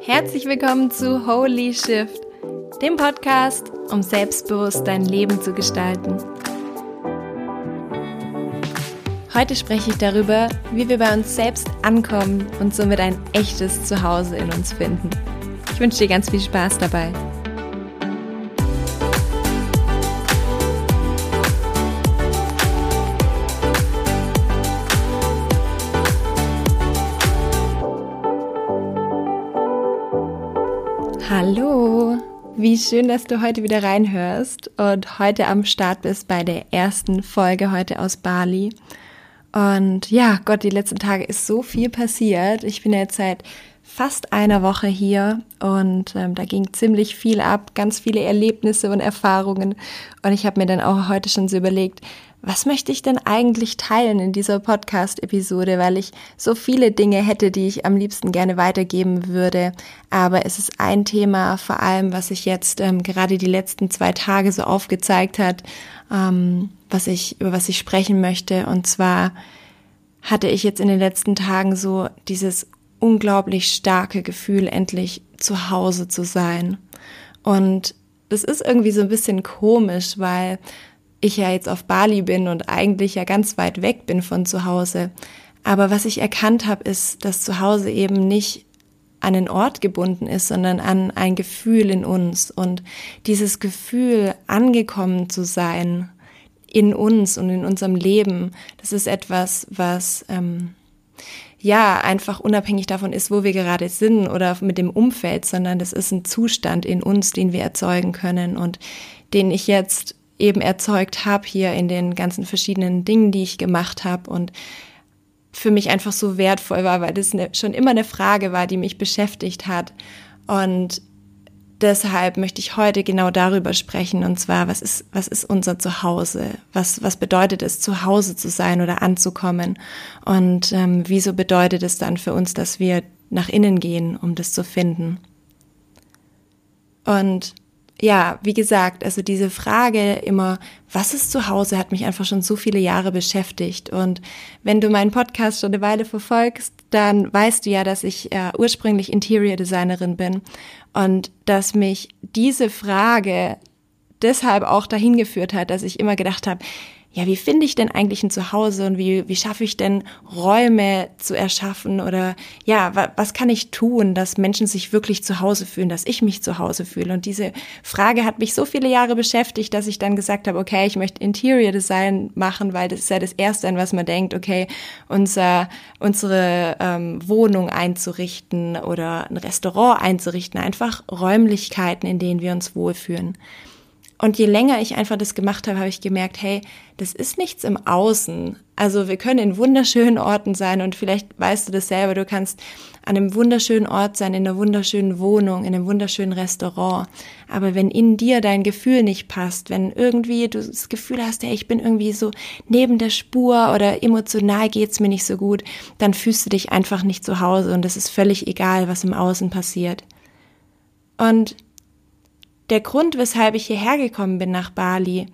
Herzlich willkommen zu Holy Shift, dem Podcast, um selbstbewusst dein Leben zu gestalten. Heute spreche ich darüber, wie wir bei uns selbst ankommen und somit ein echtes Zuhause in uns finden. Ich wünsche dir ganz viel Spaß dabei. Wie schön, dass du heute wieder reinhörst und heute am Start bist bei der ersten Folge heute aus Bali. Und ja, Gott, die letzten Tage ist so viel passiert. Ich bin jetzt seit fast einer Woche hier und ähm, da ging ziemlich viel ab, ganz viele Erlebnisse und Erfahrungen. Und ich habe mir dann auch heute schon so überlegt, was möchte ich denn eigentlich teilen in dieser Podcast-Episode, weil ich so viele Dinge hätte, die ich am liebsten gerne weitergeben würde. Aber es ist ein Thema, vor allem, was sich jetzt ähm, gerade die letzten zwei Tage so aufgezeigt hat, ähm, was ich, über was ich sprechen möchte. Und zwar hatte ich jetzt in den letzten Tagen so dieses unglaublich starke Gefühl, endlich zu Hause zu sein. Und das ist irgendwie so ein bisschen komisch, weil ich ja jetzt auf Bali bin und eigentlich ja ganz weit weg bin von zu Hause. Aber was ich erkannt habe, ist, dass zu Hause eben nicht an den Ort gebunden ist, sondern an ein Gefühl in uns. Und dieses Gefühl, angekommen zu sein in uns und in unserem Leben, das ist etwas, was ähm, ja einfach unabhängig davon ist, wo wir gerade sind oder mit dem Umfeld, sondern das ist ein Zustand in uns, den wir erzeugen können und den ich jetzt eben erzeugt habe hier in den ganzen verschiedenen Dingen, die ich gemacht habe und für mich einfach so wertvoll war, weil das eine, schon immer eine Frage war, die mich beschäftigt hat. Und deshalb möchte ich heute genau darüber sprechen. Und zwar, was ist, was ist unser Zuhause? Was, was bedeutet es, zu Hause zu sein oder anzukommen? Und ähm, wieso bedeutet es dann für uns, dass wir nach innen gehen, um das zu finden? Und ja, wie gesagt, also diese Frage immer, was ist zu Hause, hat mich einfach schon so viele Jahre beschäftigt. Und wenn du meinen Podcast schon eine Weile verfolgst, dann weißt du ja, dass ich äh, ursprünglich Interior Designerin bin und dass mich diese Frage deshalb auch dahin geführt hat, dass ich immer gedacht habe, ja, wie finde ich denn eigentlich ein Zuhause und wie, wie schaffe ich denn Räume zu erschaffen oder ja, wa, was kann ich tun, dass Menschen sich wirklich zu Hause fühlen, dass ich mich zu Hause fühle? Und diese Frage hat mich so viele Jahre beschäftigt, dass ich dann gesagt habe, okay, ich möchte Interior Design machen, weil das ist ja das Erste, an was man denkt, okay, unser, unsere ähm, Wohnung einzurichten oder ein Restaurant einzurichten, einfach Räumlichkeiten, in denen wir uns wohlfühlen. Und je länger ich einfach das gemacht habe, habe ich gemerkt, hey, das ist nichts im Außen. Also wir können in wunderschönen Orten sein und vielleicht weißt du das selber, du kannst an einem wunderschönen Ort sein, in einer wunderschönen Wohnung, in einem wunderschönen Restaurant. Aber wenn in dir dein Gefühl nicht passt, wenn irgendwie du das Gefühl hast, hey, ich bin irgendwie so neben der Spur oder emotional geht's mir nicht so gut, dann fühlst du dich einfach nicht zu Hause und es ist völlig egal, was im Außen passiert. Und der Grund, weshalb ich hierher gekommen bin nach Bali,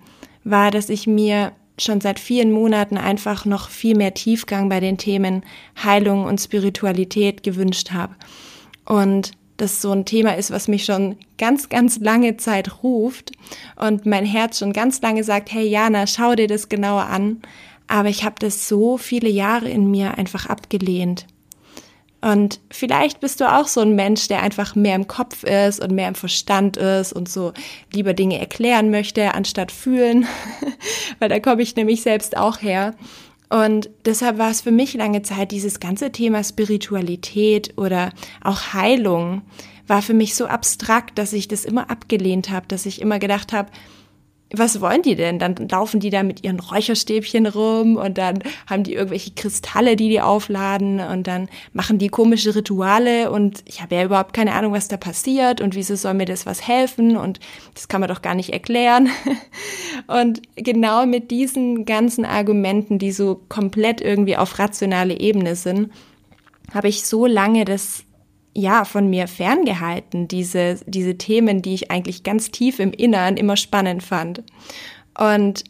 war, dass ich mir schon seit vielen Monaten einfach noch viel mehr Tiefgang bei den Themen Heilung und Spiritualität gewünscht habe. Und das so ein Thema ist, was mich schon ganz, ganz lange Zeit ruft und mein Herz schon ganz lange sagt, hey Jana, schau dir das genauer an. Aber ich habe das so viele Jahre in mir einfach abgelehnt. Und vielleicht bist du auch so ein Mensch, der einfach mehr im Kopf ist und mehr im Verstand ist und so lieber Dinge erklären möchte, anstatt fühlen, weil da komme ich nämlich selbst auch her. Und deshalb war es für mich lange Zeit dieses ganze Thema Spiritualität oder auch Heilung war für mich so abstrakt, dass ich das immer abgelehnt habe, dass ich immer gedacht habe, was wollen die denn? Dann laufen die da mit ihren Räucherstäbchen rum und dann haben die irgendwelche Kristalle, die die aufladen und dann machen die komische Rituale und ich habe ja überhaupt keine Ahnung, was da passiert und wieso soll mir das was helfen und das kann man doch gar nicht erklären. Und genau mit diesen ganzen Argumenten, die so komplett irgendwie auf rationale Ebene sind, habe ich so lange das ja, von mir ferngehalten, diese, diese Themen, die ich eigentlich ganz tief im Innern immer spannend fand. Und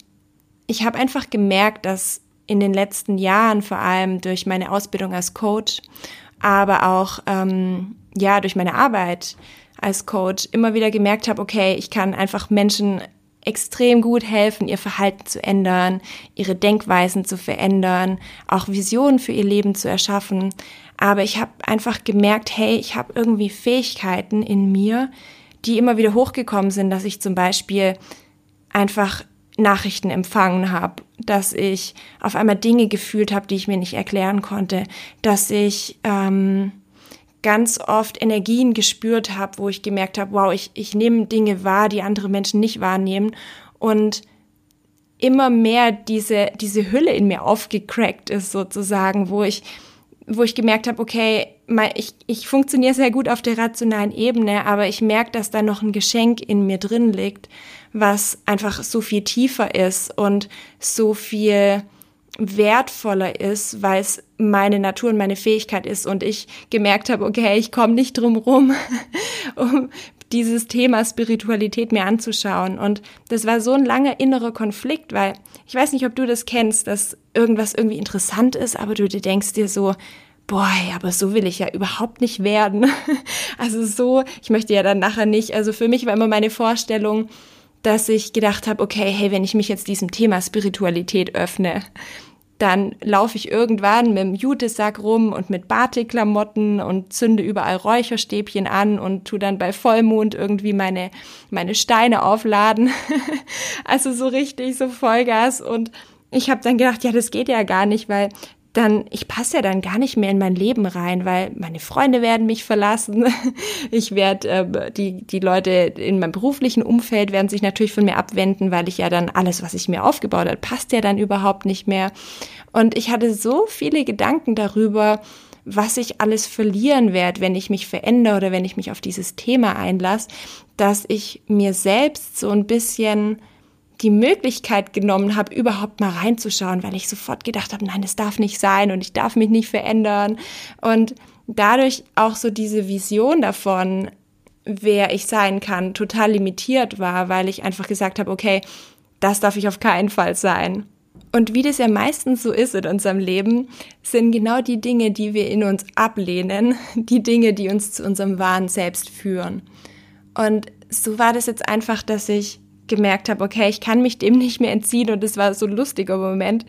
ich habe einfach gemerkt, dass in den letzten Jahren, vor allem durch meine Ausbildung als Coach, aber auch ähm, ja durch meine Arbeit als Coach immer wieder gemerkt habe, okay, ich kann einfach Menschen extrem gut helfen, ihr Verhalten zu ändern, ihre Denkweisen zu verändern, auch Visionen für ihr Leben zu erschaffen. Aber ich habe einfach gemerkt, hey, ich habe irgendwie Fähigkeiten in mir, die immer wieder hochgekommen sind, dass ich zum Beispiel einfach Nachrichten empfangen habe, dass ich auf einmal Dinge gefühlt habe, die ich mir nicht erklären konnte, dass ich ähm, ganz oft Energien gespürt habe, wo ich gemerkt habe, wow, ich, ich nehme Dinge wahr, die andere Menschen nicht wahrnehmen. Und immer mehr diese, diese Hülle in mir aufgecrackt ist sozusagen, wo ich, wo ich gemerkt habe, okay, ich, ich funktioniere sehr gut auf der rationalen Ebene, aber ich merke, dass da noch ein Geschenk in mir drin liegt, was einfach so viel tiefer ist und so viel wertvoller ist, weil es meine Natur und meine Fähigkeit ist. Und ich gemerkt habe, okay, ich komme nicht drum rum, um dieses Thema Spiritualität mir anzuschauen. Und das war so ein langer innerer Konflikt, weil ich weiß nicht, ob du das kennst, dass irgendwas irgendwie interessant ist, aber du denkst dir so, boah, aber so will ich ja überhaupt nicht werden. Also so, ich möchte ja dann nachher nicht. Also für mich war immer meine Vorstellung, dass ich gedacht habe, okay, hey, wenn ich mich jetzt diesem Thema Spiritualität öffne, dann laufe ich irgendwann mit dem Jutesack rum und mit Batikklamotten und zünde überall Räucherstäbchen an und tu dann bei Vollmond irgendwie meine, meine Steine aufladen. also so richtig, so Vollgas. Und ich habe dann gedacht, ja, das geht ja gar nicht, weil dann, ich passe ja dann gar nicht mehr in mein Leben rein, weil meine Freunde werden mich verlassen. Ich werde, äh, die, die Leute in meinem beruflichen Umfeld werden sich natürlich von mir abwenden, weil ich ja dann alles, was ich mir aufgebaut habe, passt ja dann überhaupt nicht mehr. Und ich hatte so viele Gedanken darüber, was ich alles verlieren werde, wenn ich mich verändere oder wenn ich mich auf dieses Thema einlasse, dass ich mir selbst so ein bisschen die Möglichkeit genommen habe, überhaupt mal reinzuschauen, weil ich sofort gedacht habe, nein, das darf nicht sein und ich darf mich nicht verändern. Und dadurch auch so diese Vision davon, wer ich sein kann, total limitiert war, weil ich einfach gesagt habe, okay, das darf ich auf keinen Fall sein. Und wie das ja meistens so ist in unserem Leben, sind genau die Dinge, die wir in uns ablehnen, die Dinge, die uns zu unserem wahren Selbst führen. Und so war das jetzt einfach, dass ich gemerkt habe, okay, ich kann mich dem nicht mehr entziehen und es war so ein lustiger Moment,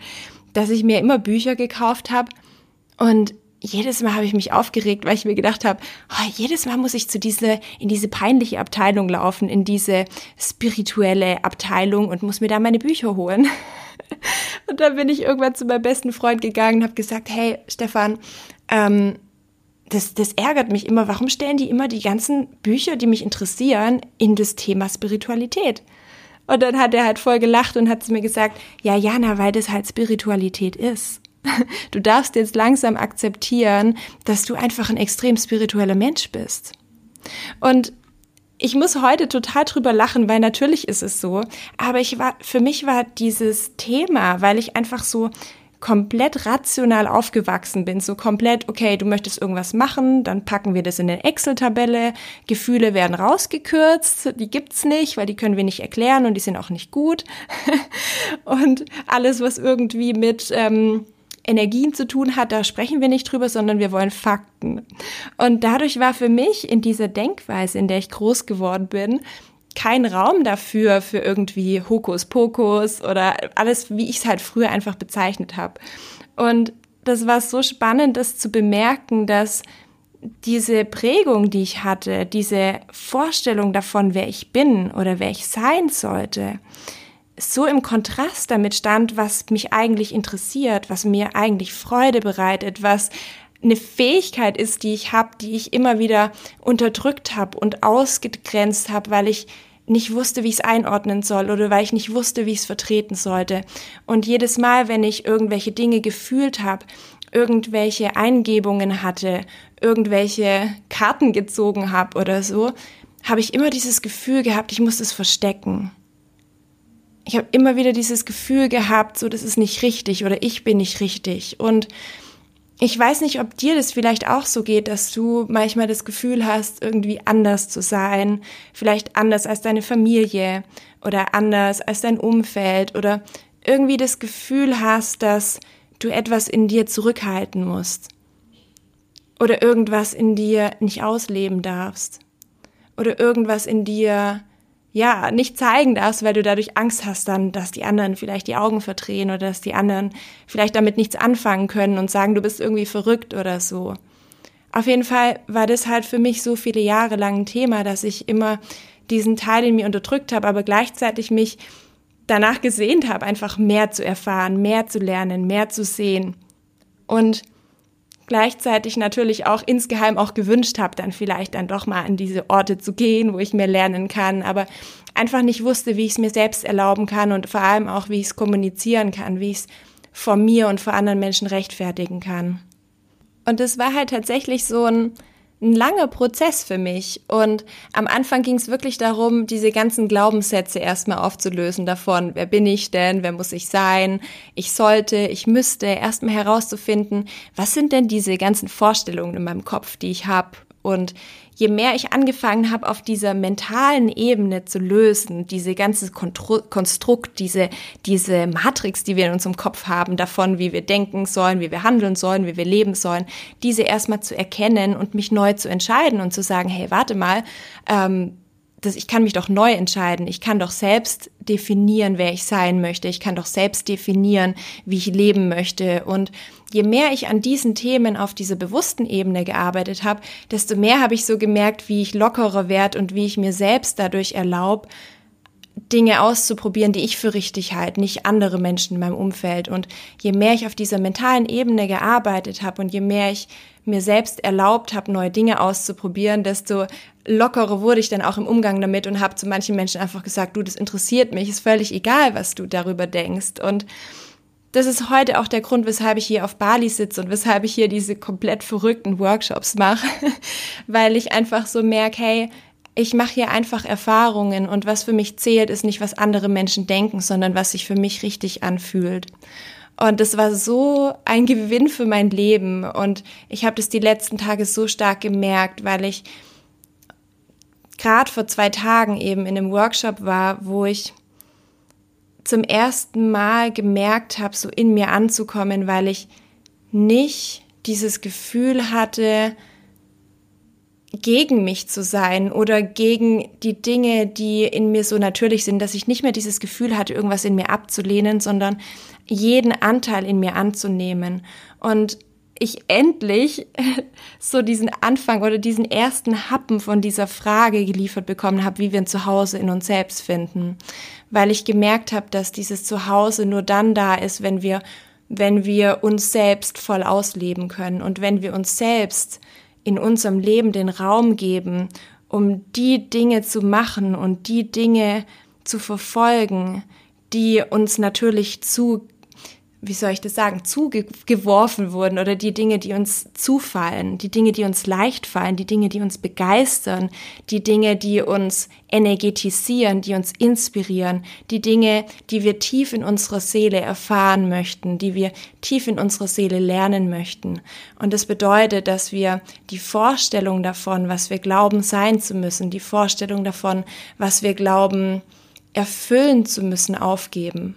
dass ich mir immer Bücher gekauft habe und jedes Mal habe ich mich aufgeregt, weil ich mir gedacht habe, oh, jedes Mal muss ich zu diese, in diese peinliche Abteilung laufen, in diese spirituelle Abteilung und muss mir da meine Bücher holen. Und dann bin ich irgendwann zu meinem besten Freund gegangen und habe gesagt, hey Stefan, ähm, das, das ärgert mich immer. Warum stellen die immer die ganzen Bücher, die mich interessieren, in das Thema Spiritualität? Und dann hat er halt voll gelacht und hat zu mir gesagt, ja, Jana, weil das halt Spiritualität ist. Du darfst jetzt langsam akzeptieren, dass du einfach ein extrem spiritueller Mensch bist. Und ich muss heute total drüber lachen, weil natürlich ist es so. Aber ich war, für mich war dieses Thema, weil ich einfach so komplett rational aufgewachsen bin, so komplett, okay, du möchtest irgendwas machen, dann packen wir das in eine Excel-Tabelle, Gefühle werden rausgekürzt, die gibt's nicht, weil die können wir nicht erklären und die sind auch nicht gut. und alles, was irgendwie mit ähm, Energien zu tun hat, da sprechen wir nicht drüber, sondern wir wollen Fakten. Und dadurch war für mich in dieser Denkweise, in der ich groß geworden bin, kein Raum dafür, für irgendwie Hokuspokus oder alles, wie ich es halt früher einfach bezeichnet habe. Und das war so spannend, das zu bemerken, dass diese Prägung, die ich hatte, diese Vorstellung davon, wer ich bin oder wer ich sein sollte, so im Kontrast damit stand, was mich eigentlich interessiert, was mir eigentlich Freude bereitet, was eine Fähigkeit ist, die ich habe, die ich immer wieder unterdrückt habe und ausgegrenzt habe, weil ich nicht wusste, wie ich es einordnen soll oder weil ich nicht wusste, wie ich es vertreten sollte. Und jedes Mal, wenn ich irgendwelche Dinge gefühlt habe, irgendwelche Eingebungen hatte, irgendwelche Karten gezogen habe oder so, habe ich immer dieses Gefühl gehabt, ich muss es verstecken. Ich habe immer wieder dieses Gefühl gehabt, so das ist nicht richtig oder ich bin nicht richtig. Und ich weiß nicht, ob dir das vielleicht auch so geht, dass du manchmal das Gefühl hast, irgendwie anders zu sein, vielleicht anders als deine Familie oder anders als dein Umfeld oder irgendwie das Gefühl hast, dass du etwas in dir zurückhalten musst oder irgendwas in dir nicht ausleben darfst oder irgendwas in dir ja, nicht zeigen darfst, weil du dadurch Angst hast dann, dass die anderen vielleicht die Augen verdrehen oder dass die anderen vielleicht damit nichts anfangen können und sagen, du bist irgendwie verrückt oder so. Auf jeden Fall war das halt für mich so viele Jahre lang ein Thema, dass ich immer diesen Teil in mir unterdrückt habe, aber gleichzeitig mich danach gesehnt habe, einfach mehr zu erfahren, mehr zu lernen, mehr zu sehen. Und gleichzeitig natürlich auch insgeheim auch gewünscht habe, dann vielleicht dann doch mal an diese Orte zu gehen, wo ich mehr lernen kann, aber einfach nicht wusste, wie ich es mir selbst erlauben kann und vor allem auch, wie ich es kommunizieren kann, wie ich es vor mir und vor anderen Menschen rechtfertigen kann. Und es war halt tatsächlich so ein ein langer Prozess für mich. Und am Anfang ging es wirklich darum, diese ganzen Glaubenssätze erstmal aufzulösen davon, wer bin ich denn, wer muss ich sein, ich sollte, ich müsste, erstmal herauszufinden, was sind denn diese ganzen Vorstellungen in meinem Kopf, die ich habe. Und je mehr ich angefangen habe, auf dieser mentalen Ebene zu lösen, diese ganze Konstrukt, diese, diese Matrix, die wir in unserem Kopf haben, davon, wie wir denken sollen, wie wir handeln sollen, wie wir leben sollen, diese erstmal zu erkennen und mich neu zu entscheiden und zu sagen, hey, warte mal, ähm, das, ich kann mich doch neu entscheiden. Ich kann doch selbst definieren, wer ich sein möchte. Ich kann doch selbst definieren, wie ich leben möchte. Und je mehr ich an diesen Themen auf dieser bewussten Ebene gearbeitet habe, desto mehr habe ich so gemerkt, wie ich lockerer werde und wie ich mir selbst dadurch erlaube, Dinge auszuprobieren, die ich für richtig halte, nicht andere Menschen in meinem Umfeld. Und je mehr ich auf dieser mentalen Ebene gearbeitet habe und je mehr ich mir selbst erlaubt habe, neue Dinge auszuprobieren, desto lockerer wurde ich dann auch im Umgang damit und habe zu manchen Menschen einfach gesagt, du, das interessiert mich, ist völlig egal, was du darüber denkst. Und das ist heute auch der Grund, weshalb ich hier auf Bali sitze und weshalb ich hier diese komplett verrückten Workshops mache, weil ich einfach so merke, hey, ich mache hier einfach Erfahrungen und was für mich zählt, ist nicht, was andere Menschen denken, sondern was sich für mich richtig anfühlt. Und das war so ein Gewinn für mein Leben und ich habe das die letzten Tage so stark gemerkt, weil ich gerade vor zwei Tagen eben in einem Workshop war, wo ich zum ersten Mal gemerkt habe, so in mir anzukommen, weil ich nicht dieses Gefühl hatte, gegen mich zu sein oder gegen die Dinge, die in mir so natürlich sind, dass ich nicht mehr dieses Gefühl hatte, irgendwas in mir abzulehnen, sondern jeden Anteil in mir anzunehmen. Und ich endlich so diesen Anfang oder diesen ersten Happen von dieser Frage geliefert bekommen habe, wie wir ein Zuhause in uns selbst finden. Weil ich gemerkt habe, dass dieses Zuhause nur dann da ist, wenn wir, wenn wir uns selbst voll ausleben können und wenn wir uns selbst in unserem Leben den Raum geben, um die Dinge zu machen und die Dinge zu verfolgen, die uns natürlich zu wie soll ich das sagen, zugeworfen wurden oder die Dinge, die uns zufallen, die Dinge, die uns leicht fallen, die Dinge, die uns begeistern, die Dinge, die uns energetisieren, die uns inspirieren, die Dinge, die wir tief in unserer Seele erfahren möchten, die wir tief in unserer Seele lernen möchten. Und das bedeutet, dass wir die Vorstellung davon, was wir glauben sein zu müssen, die Vorstellung davon, was wir glauben erfüllen zu müssen, aufgeben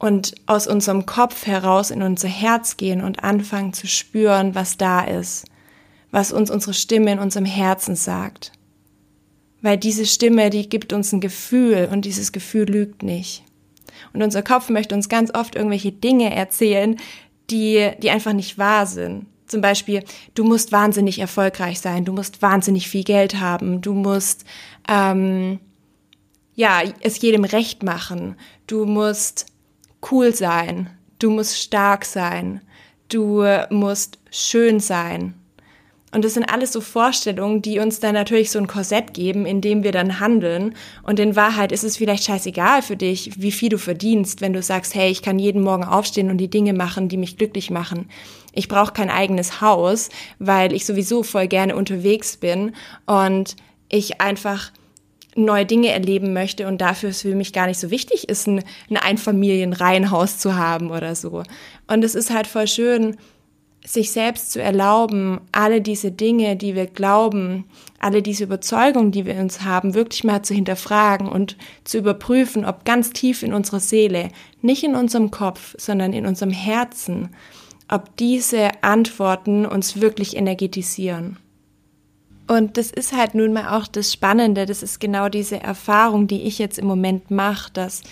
und aus unserem Kopf heraus in unser Herz gehen und anfangen zu spüren, was da ist, was uns unsere Stimme in unserem Herzen sagt. Weil diese Stimme, die gibt uns ein Gefühl und dieses Gefühl lügt nicht. Und unser Kopf möchte uns ganz oft irgendwelche Dinge erzählen, die, die einfach nicht wahr sind. Zum Beispiel, du musst wahnsinnig erfolgreich sein, du musst wahnsinnig viel Geld haben, du musst ähm, ja es jedem recht machen, du musst cool sein, du musst stark sein, du musst schön sein. Und das sind alles so Vorstellungen, die uns dann natürlich so ein Korsett geben, in dem wir dann handeln. Und in Wahrheit ist es vielleicht scheißegal für dich, wie viel du verdienst, wenn du sagst, hey, ich kann jeden Morgen aufstehen und die Dinge machen, die mich glücklich machen. Ich brauche kein eigenes Haus, weil ich sowieso voll gerne unterwegs bin und ich einfach neue Dinge erleben möchte und dafür es für mich gar nicht so wichtig ist, ein, ein Einfamilienreihenhaus zu haben oder so. Und es ist halt voll schön, sich selbst zu erlauben, alle diese Dinge, die wir glauben, alle diese Überzeugungen, die wir uns haben, wirklich mal zu hinterfragen und zu überprüfen, ob ganz tief in unserer Seele, nicht in unserem Kopf, sondern in unserem Herzen, ob diese Antworten uns wirklich energetisieren. Und das ist halt nun mal auch das Spannende, das ist genau diese Erfahrung, die ich jetzt im Moment mache, dass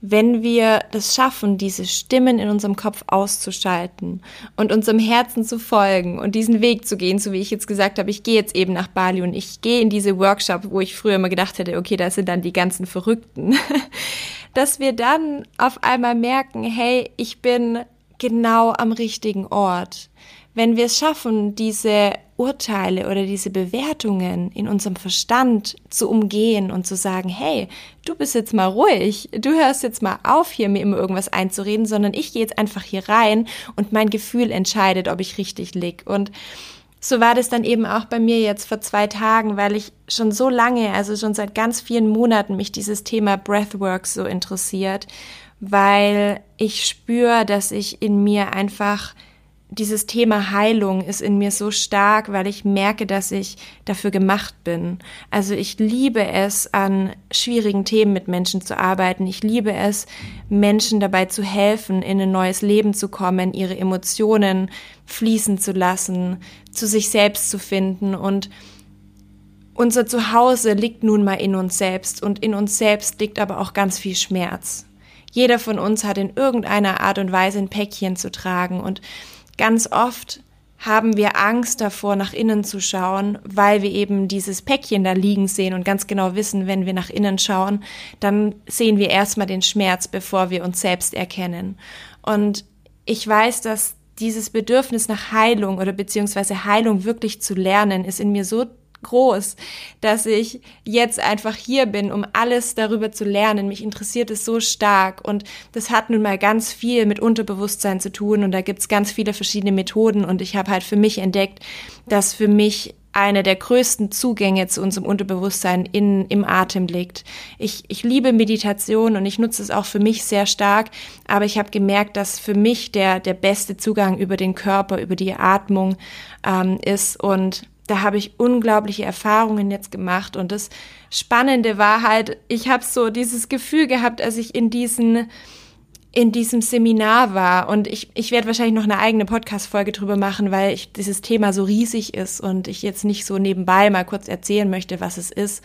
wenn wir das schaffen, diese Stimmen in unserem Kopf auszuschalten und unserem Herzen zu folgen und diesen Weg zu gehen, so wie ich jetzt gesagt habe, ich gehe jetzt eben nach Bali und ich gehe in diese Workshop, wo ich früher immer gedacht hätte, okay, da sind dann die ganzen Verrückten, dass wir dann auf einmal merken, hey, ich bin genau am richtigen Ort. Wenn wir es schaffen, diese Urteile oder diese Bewertungen in unserem Verstand zu umgehen und zu sagen, hey, du bist jetzt mal ruhig, du hörst jetzt mal auf, hier mir immer irgendwas einzureden, sondern ich gehe jetzt einfach hier rein und mein Gefühl entscheidet, ob ich richtig lieg. Und so war das dann eben auch bei mir jetzt vor zwei Tagen, weil ich schon so lange, also schon seit ganz vielen Monaten mich dieses Thema Breathwork so interessiert, weil ich spüre, dass ich in mir einfach dieses Thema Heilung ist in mir so stark, weil ich merke, dass ich dafür gemacht bin. Also ich liebe es, an schwierigen Themen mit Menschen zu arbeiten. Ich liebe es, Menschen dabei zu helfen, in ein neues Leben zu kommen, ihre Emotionen fließen zu lassen, zu sich selbst zu finden. Und unser Zuhause liegt nun mal in uns selbst und in uns selbst liegt aber auch ganz viel Schmerz. Jeder von uns hat in irgendeiner Art und Weise ein Päckchen zu tragen und Ganz oft haben wir Angst davor, nach innen zu schauen, weil wir eben dieses Päckchen da liegen sehen und ganz genau wissen, wenn wir nach innen schauen, dann sehen wir erstmal den Schmerz, bevor wir uns selbst erkennen. Und ich weiß, dass dieses Bedürfnis nach Heilung oder beziehungsweise Heilung wirklich zu lernen, ist in mir so groß, dass ich jetzt einfach hier bin, um alles darüber zu lernen. Mich interessiert es so stark und das hat nun mal ganz viel mit Unterbewusstsein zu tun und da gibt's ganz viele verschiedene Methoden und ich habe halt für mich entdeckt, dass für mich eine der größten Zugänge zu unserem Unterbewusstsein in, im Atem liegt. Ich, ich liebe Meditation und ich nutze es auch für mich sehr stark, aber ich habe gemerkt, dass für mich der, der beste Zugang über den Körper, über die Atmung ähm, ist und da habe ich unglaubliche Erfahrungen jetzt gemacht. Und das Spannende war halt, ich habe so dieses Gefühl gehabt, als ich in diesen in diesem Seminar war und ich, ich werde wahrscheinlich noch eine eigene Podcast-Folge drüber machen, weil ich, dieses Thema so riesig ist und ich jetzt nicht so nebenbei mal kurz erzählen möchte, was es ist.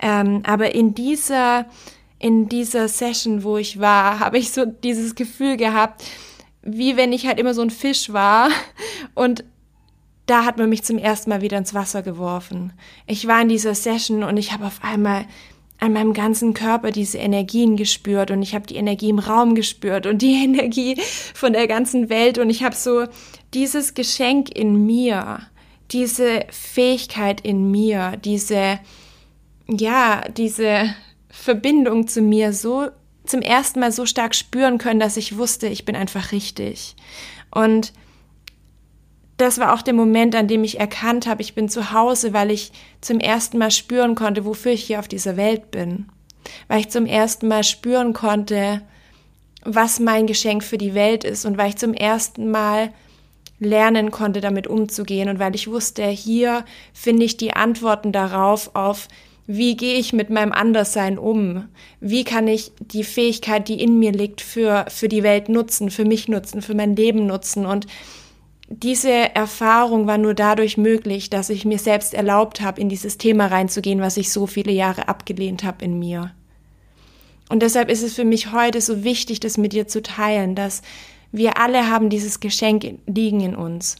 Ähm, aber in dieser, in dieser Session, wo ich war, habe ich so dieses Gefühl gehabt, wie wenn ich halt immer so ein Fisch war und da hat man mich zum ersten Mal wieder ins Wasser geworfen. Ich war in dieser Session und ich habe auf einmal an meinem ganzen Körper diese Energien gespürt und ich habe die Energie im Raum gespürt und die Energie von der ganzen Welt und ich habe so dieses Geschenk in mir, diese Fähigkeit in mir, diese ja, diese Verbindung zu mir so zum ersten Mal so stark spüren können, dass ich wusste, ich bin einfach richtig. Und das war auch der Moment, an dem ich erkannt habe, ich bin zu Hause, weil ich zum ersten Mal spüren konnte, wofür ich hier auf dieser Welt bin. Weil ich zum ersten Mal spüren konnte, was mein Geschenk für die Welt ist und weil ich zum ersten Mal lernen konnte, damit umzugehen und weil ich wusste, hier finde ich die Antworten darauf auf, wie gehe ich mit meinem Anderssein um? Wie kann ich die Fähigkeit, die in mir liegt, für, für die Welt nutzen, für mich nutzen, für mein Leben nutzen und diese Erfahrung war nur dadurch möglich, dass ich mir selbst erlaubt habe, in dieses Thema reinzugehen, was ich so viele Jahre abgelehnt habe in mir. Und deshalb ist es für mich heute so wichtig, das mit dir zu teilen, dass wir alle haben dieses Geschenk liegen in uns.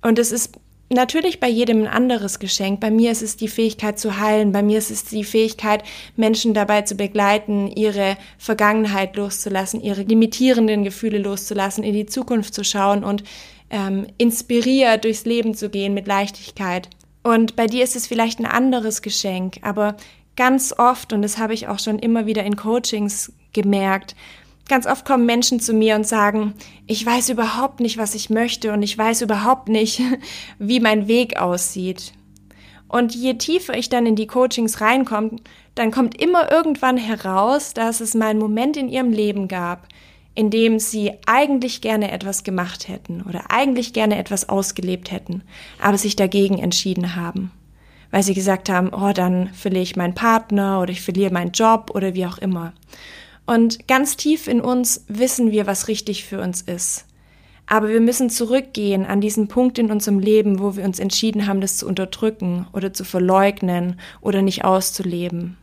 Und es ist natürlich bei jedem ein anderes Geschenk. Bei mir ist es die Fähigkeit zu heilen. Bei mir ist es die Fähigkeit, Menschen dabei zu begleiten, ihre Vergangenheit loszulassen, ihre limitierenden Gefühle loszulassen, in die Zukunft zu schauen und ähm, inspiriert durchs Leben zu gehen mit Leichtigkeit. Und bei dir ist es vielleicht ein anderes Geschenk, aber ganz oft, und das habe ich auch schon immer wieder in Coachings gemerkt, Ganz oft kommen Menschen zu mir und sagen, ich weiß überhaupt nicht, was ich möchte und ich weiß überhaupt nicht, wie mein Weg aussieht. Und je tiefer ich dann in die Coachings reinkomme, dann kommt immer irgendwann heraus, dass es mal einen Moment in ihrem Leben gab, in dem sie eigentlich gerne etwas gemacht hätten oder eigentlich gerne etwas ausgelebt hätten, aber sich dagegen entschieden haben, weil sie gesagt haben, oh, dann verliere ich meinen Partner oder ich verliere meinen Job oder wie auch immer. Und ganz tief in uns wissen wir, was richtig für uns ist. Aber wir müssen zurückgehen an diesen Punkt in unserem Leben, wo wir uns entschieden haben, das zu unterdrücken oder zu verleugnen oder nicht auszuleben.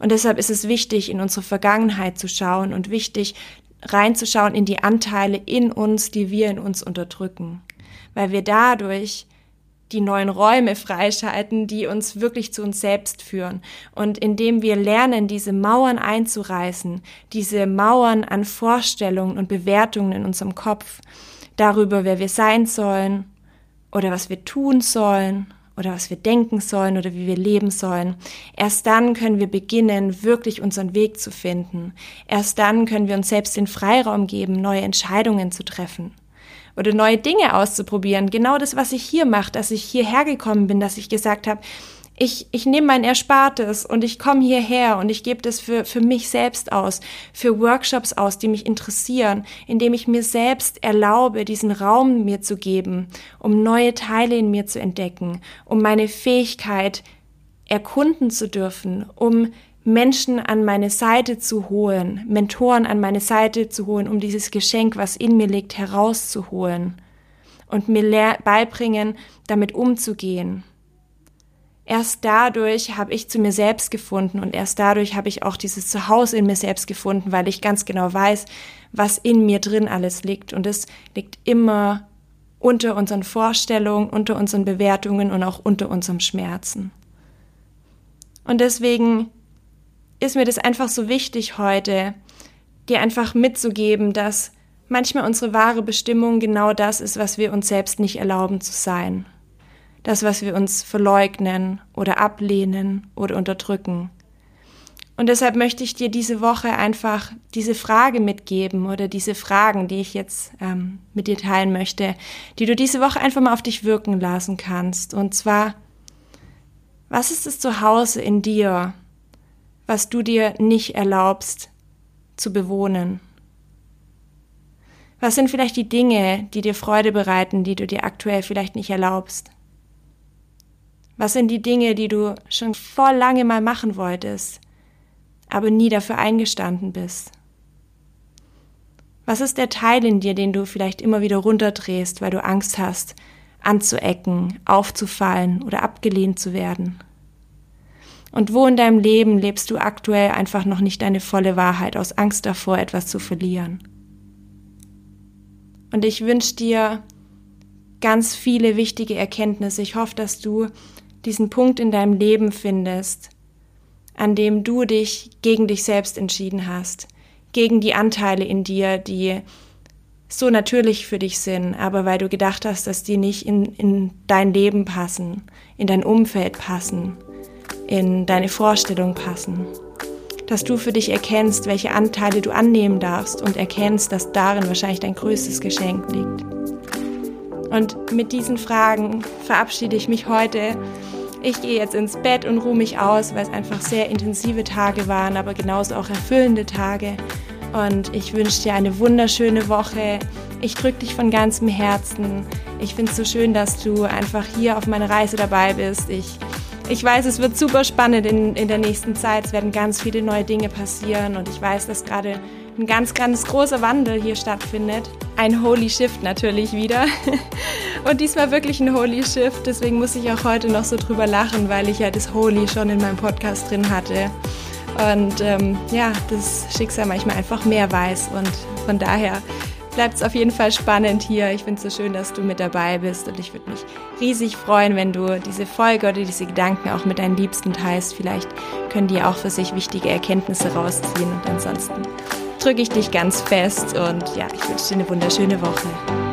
Und deshalb ist es wichtig, in unsere Vergangenheit zu schauen und wichtig, reinzuschauen in die Anteile in uns, die wir in uns unterdrücken. Weil wir dadurch die neuen Räume freischalten, die uns wirklich zu uns selbst führen. Und indem wir lernen, diese Mauern einzureißen, diese Mauern an Vorstellungen und Bewertungen in unserem Kopf, darüber, wer wir sein sollen oder was wir tun sollen oder was wir denken sollen oder wie wir leben sollen. Erst dann können wir beginnen, wirklich unseren Weg zu finden. Erst dann können wir uns selbst den Freiraum geben, neue Entscheidungen zu treffen oder neue Dinge auszuprobieren. Genau das, was ich hier mache, dass ich hierher gekommen bin, dass ich gesagt habe, ich, ich nehme mein Erspartes und ich komme hierher und ich gebe das für, für mich selbst aus, für Workshops aus, die mich interessieren, indem ich mir selbst erlaube, diesen Raum mir zu geben, um neue Teile in mir zu entdecken, um meine Fähigkeit erkunden zu dürfen, um Menschen an meine Seite zu holen, Mentoren an meine Seite zu holen, um dieses Geschenk, was in mir liegt, herauszuholen und mir beibringen, damit umzugehen. Erst dadurch habe ich zu mir selbst gefunden und erst dadurch habe ich auch dieses Zuhause in mir selbst gefunden, weil ich ganz genau weiß, was in mir drin alles liegt. Und es liegt immer unter unseren Vorstellungen, unter unseren Bewertungen und auch unter unserem Schmerzen. Und deswegen ist mir das einfach so wichtig heute, dir einfach mitzugeben, dass manchmal unsere wahre Bestimmung genau das ist, was wir uns selbst nicht erlauben zu sein das, was wir uns verleugnen oder ablehnen oder unterdrücken. Und deshalb möchte ich dir diese Woche einfach diese Frage mitgeben oder diese Fragen, die ich jetzt ähm, mit dir teilen möchte, die du diese Woche einfach mal auf dich wirken lassen kannst. Und zwar, was ist es zu Hause in dir, was du dir nicht erlaubst zu bewohnen? Was sind vielleicht die Dinge, die dir Freude bereiten, die du dir aktuell vielleicht nicht erlaubst? Was sind die Dinge, die du schon vor lange mal machen wolltest, aber nie dafür eingestanden bist? Was ist der Teil in dir, den du vielleicht immer wieder runterdrehst, weil du Angst hast, anzuecken, aufzufallen oder abgelehnt zu werden? Und wo in deinem Leben lebst du aktuell einfach noch nicht deine volle Wahrheit aus Angst davor, etwas zu verlieren? Und ich wünsche dir ganz viele wichtige Erkenntnisse. Ich hoffe, dass du diesen Punkt in deinem Leben findest, an dem du dich gegen dich selbst entschieden hast, gegen die Anteile in dir, die so natürlich für dich sind, aber weil du gedacht hast, dass die nicht in, in dein Leben passen, in dein Umfeld passen, in deine Vorstellung passen. Dass du für dich erkennst, welche Anteile du annehmen darfst und erkennst, dass darin wahrscheinlich dein größtes Geschenk liegt. Und mit diesen Fragen verabschiede ich mich heute ich gehe jetzt ins Bett und ruhe mich aus, weil es einfach sehr intensive Tage waren, aber genauso auch erfüllende Tage. Und ich wünsche dir eine wunderschöne Woche. Ich drücke dich von ganzem Herzen. Ich finde es so schön, dass du einfach hier auf meiner Reise dabei bist. Ich, ich weiß, es wird super spannend in, in der nächsten Zeit. Es werden ganz viele neue Dinge passieren und ich weiß, dass gerade ein ganz, ganz großer Wandel hier stattfindet. Ein Holy Shift natürlich wieder. Und diesmal wirklich ein Holy Shift. Deswegen muss ich auch heute noch so drüber lachen, weil ich ja das Holy schon in meinem Podcast drin hatte. Und ähm, ja, das Schicksal manchmal einfach mehr weiß. Und von daher bleibt es auf jeden Fall spannend hier. Ich finde es so schön, dass du mit dabei bist und ich würde mich riesig freuen, wenn du diese Folge oder diese Gedanken auch mit deinen Liebsten teilst. Vielleicht können die auch für sich wichtige Erkenntnisse rausziehen und ansonsten drücke ich dich ganz fest und ja, ich wünsche dir eine wunderschöne Woche.